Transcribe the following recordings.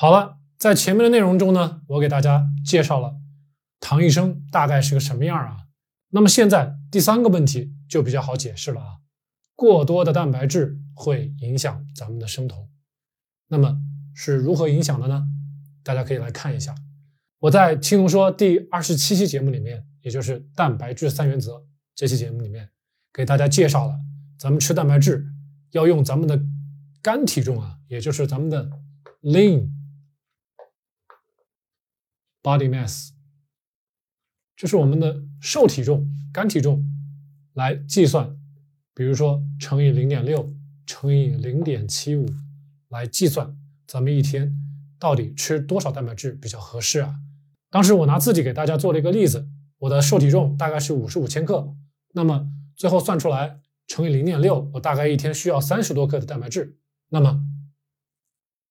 好了，在前面的内容中呢，我给大家介绍了糖医生大概是个什么样啊。那么现在第三个问题就比较好解释了啊，过多的蛋白质会影响咱们的生酮，那么是如何影响的呢？大家可以来看一下，我在青龙说第二十七期节目里面，也就是蛋白质三原则这期节目里面，给大家介绍了咱们吃蛋白质要用咱们的肝体重啊，也就是咱们的 lean body mass，这是我们的瘦体重、干体重来计算，比如说乘以零点六乘以零点七五来计算咱们一天到底吃多少蛋白质比较合适啊？当时我拿自己给大家做了一个例子，我的瘦体重大概是五十五千克，那么最后算出来乘以零点六，我大概一天需要三十多克的蛋白质，那么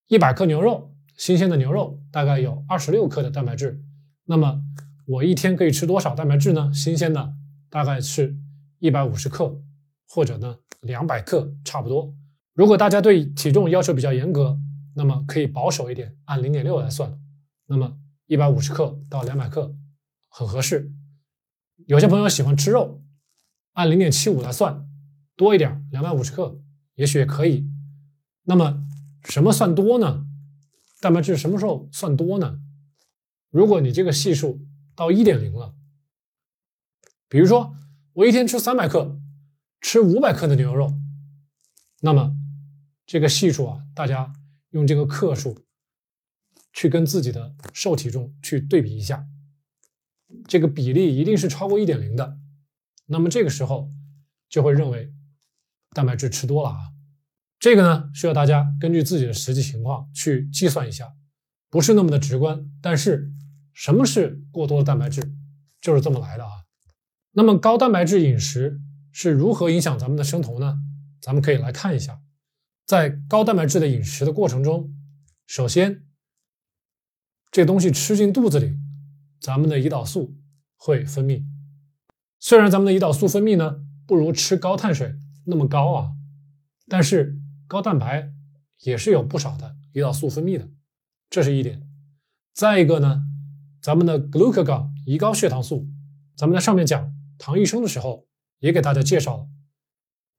一百克牛肉，新鲜的牛肉大概有二十六克的蛋白质，那么我一天可以吃多少蛋白质呢？新鲜的大概是一百五十克，或者呢两百克差不多。如果大家对体重要求比较严格，那么可以保守一点，按零点六来算，那么一百五十克到两百克很合适。有些朋友喜欢吃肉，按零点七五来算，多一点，两百五十克也许也可以。那么什么算多呢？蛋白质什么时候算多呢？如果你这个系数到一点零了，比如说我一天吃三百克，吃五百克的牛肉，那么这个系数啊，大家。用这个克数去跟自己的瘦体重去对比一下，这个比例一定是超过一点零的，那么这个时候就会认为蛋白质吃多了啊。这个呢需要大家根据自己的实际情况去计算一下，不是那么的直观。但是什么是过多的蛋白质，就是这么来的啊。那么高蛋白质饮食是如何影响咱们的生酮呢？咱们可以来看一下。在高蛋白质的饮食的过程中，首先，这东西吃进肚子里，咱们的胰岛素会分泌。虽然咱们的胰岛素分泌呢不如吃高碳水那么高啊，但是高蛋白也是有不少的胰岛素分泌的，这是一点。再一个呢，咱们的 glucagon 胰高血糖素，咱们在上面讲糖医生的时候也给大家介绍了，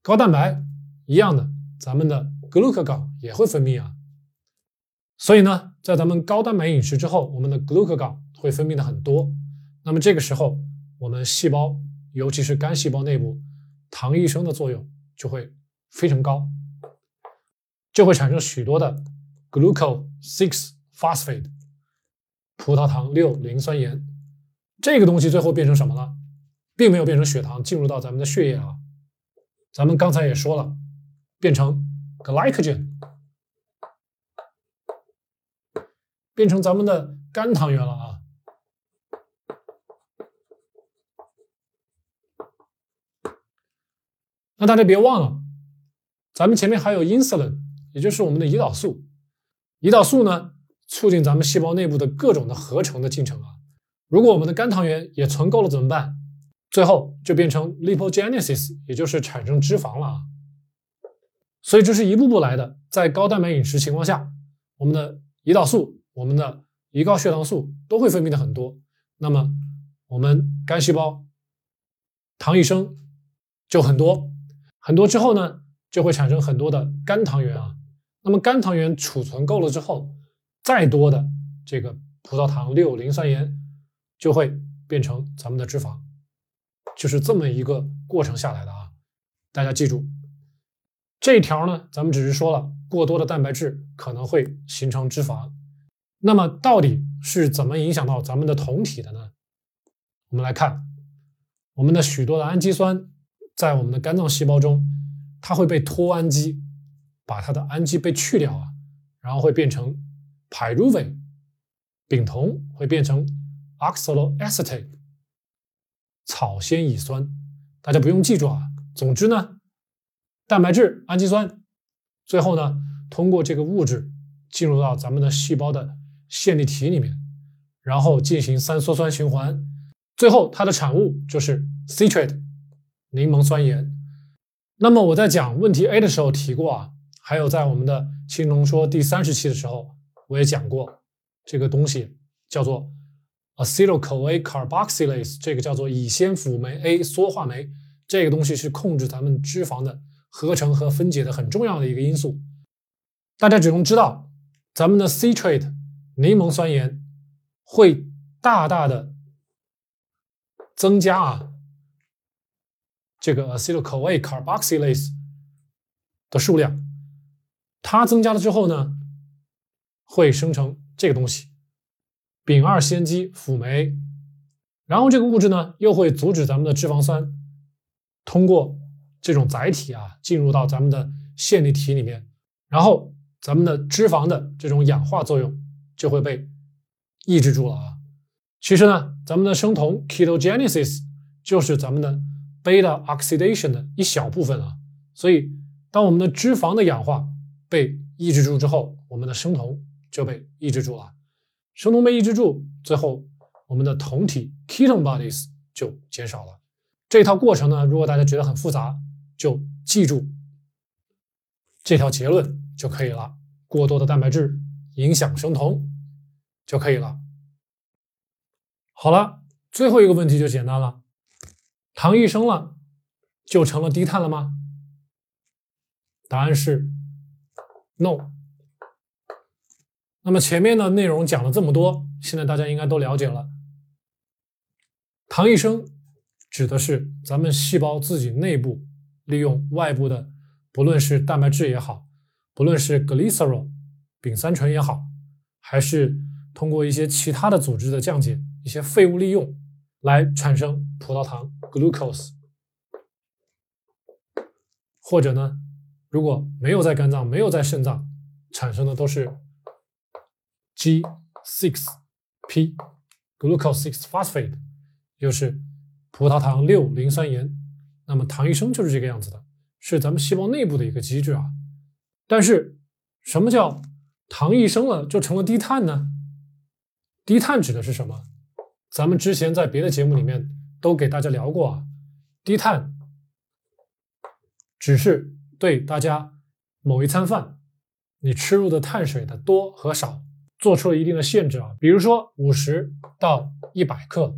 高蛋白一样的，咱们的。glucagon 也会分泌啊，所以呢，在咱们高蛋白饮食之后，我们的 glucagon 会分泌的很多。那么这个时候，我们细胞，尤其是肝细胞内部，糖异生的作用就会非常高，就会产生许多的 glucose six phosphate 葡萄糖六磷酸盐。这个东西最后变成什么了？并没有变成血糖进入到咱们的血液啊，咱们刚才也说了，变成。glycogen 变成咱们的肝糖原了啊！那大家别忘了，咱们前面还有 insulin，也就是我们的胰岛素。胰岛素呢，促进咱们细胞内部的各种的合成的进程啊。如果我们的肝糖原也存够了怎么办？最后就变成 lipogenesis，也就是产生脂肪了啊。所以这是一步步来的，在高蛋白饮食情况下，我们的胰岛素、我们的胰高血糖素都会分泌的很多，那么我们肝细胞糖一生就很多，很多之后呢，就会产生很多的肝糖原啊。那么肝糖原储存够了之后，再多的这个葡萄糖六磷酸盐就会变成咱们的脂肪，就是这么一个过程下来的啊。大家记住。这一条呢，咱们只是说了过多的蛋白质可能会形成脂肪，那么到底是怎么影响到咱们的酮体的呢？我们来看，我们的许多的氨基酸在我们的肝脏细胞中，它会被脱氨基，把它的氨基被去掉啊，然后会变成 pyruvate，丙酮会变成 oxaloacetate，草酰乙酸，大家不用记住啊，总之呢。蛋白质、氨基酸，最后呢，通过这个物质进入到咱们的细胞的线粒体里面，然后进行三羧酸循环，最后它的产物就是 citrate 柠檬酸盐。那么我在讲问题 A 的时候提过啊，还有在我们的青龙说第三十期的时候，我也讲过，这个东西叫做 acetyl-CoA carboxylase，这个叫做乙酰辅酶 A 缩化酶，这个东西是控制咱们脂肪的合成和分解的很重要的一个因素。大家只用知道，咱们的 citrate 柠檬酸盐会大大的增加啊这个 acetyl-CoA carboxylase 的数量，它增加了之后呢？会生成这个东西，丙二酰基辅酶，然后这个物质呢又会阻止咱们的脂肪酸通过这种载体啊进入到咱们的线粒体里面，然后咱们的脂肪的这种氧化作用就会被抑制住了啊。其实呢，咱们的生酮 ketogenesis 就是咱们的 beta oxidation 的一小部分啊。所以，当我们的脂肪的氧化被抑制住之后，我们的生酮。就被抑制住了，生酮被抑制住，最后我们的酮体 ketone bodies 就减少了。这套过程呢，如果大家觉得很复杂，就记住这条结论就可以了。过多的蛋白质影响生酮就可以了。好了，最后一个问题就简单了：糖一升了，就成了低碳了吗？答案是 no。那么前面的内容讲了这么多，现在大家应该都了解了。糖异生指的是咱们细胞自己内部利用外部的，不论是蛋白质也好，不论是 glycerol 丙三醇也好，还是通过一些其他的组织的降解，一些废物利用来产生葡萄糖 glucose，或者呢，如果没有在肝脏，没有在肾脏产生的都是。G6P glucose six phosphate 就是葡萄糖六磷酸盐。那么糖异生就是这个样子的，是咱们细胞内部的一个机制啊。但是什么叫糖异生了就成了低碳呢？低碳指的是什么？咱们之前在别的节目里面都给大家聊过啊。低碳只是对大家某一餐饭你吃入的碳水的多和少。做出了一定的限制啊，比如说五十到一百克，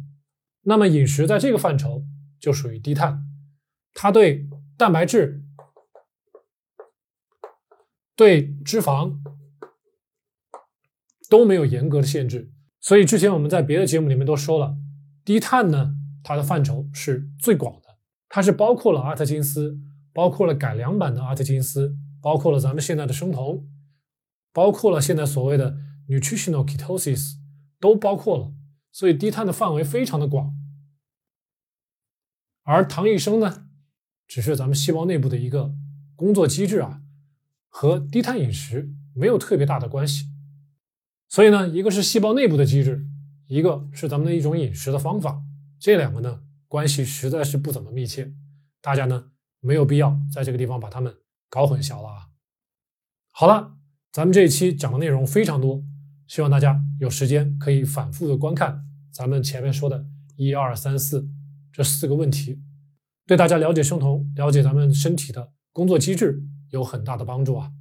那么饮食在这个范畴就属于低碳，它对蛋白质、对脂肪都没有严格的限制。所以之前我们在别的节目里面都说了，低碳呢，它的范畴是最广的，它是包括了阿特金斯，包括了改良版的阿特金斯，包括了咱们现在的生酮，包括了现在所谓的。nutritional ketosis 都包括了，所以低碳的范围非常的广。而糖异生呢，只是咱们细胞内部的一个工作机制啊，和低碳饮食没有特别大的关系。所以呢，一个是细胞内部的机制，一个是咱们的一种饮食的方法，这两个呢关系实在是不怎么密切，大家呢没有必要在这个地方把它们搞混淆了啊。好了，咱们这一期讲的内容非常多。希望大家有时间可以反复的观看咱们前面说的一二三四这四个问题，对大家了解生酮、了解咱们身体的工作机制有很大的帮助啊。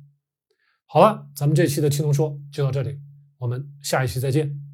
好了，咱们这期的青铜说就到这里，我们下一期再见。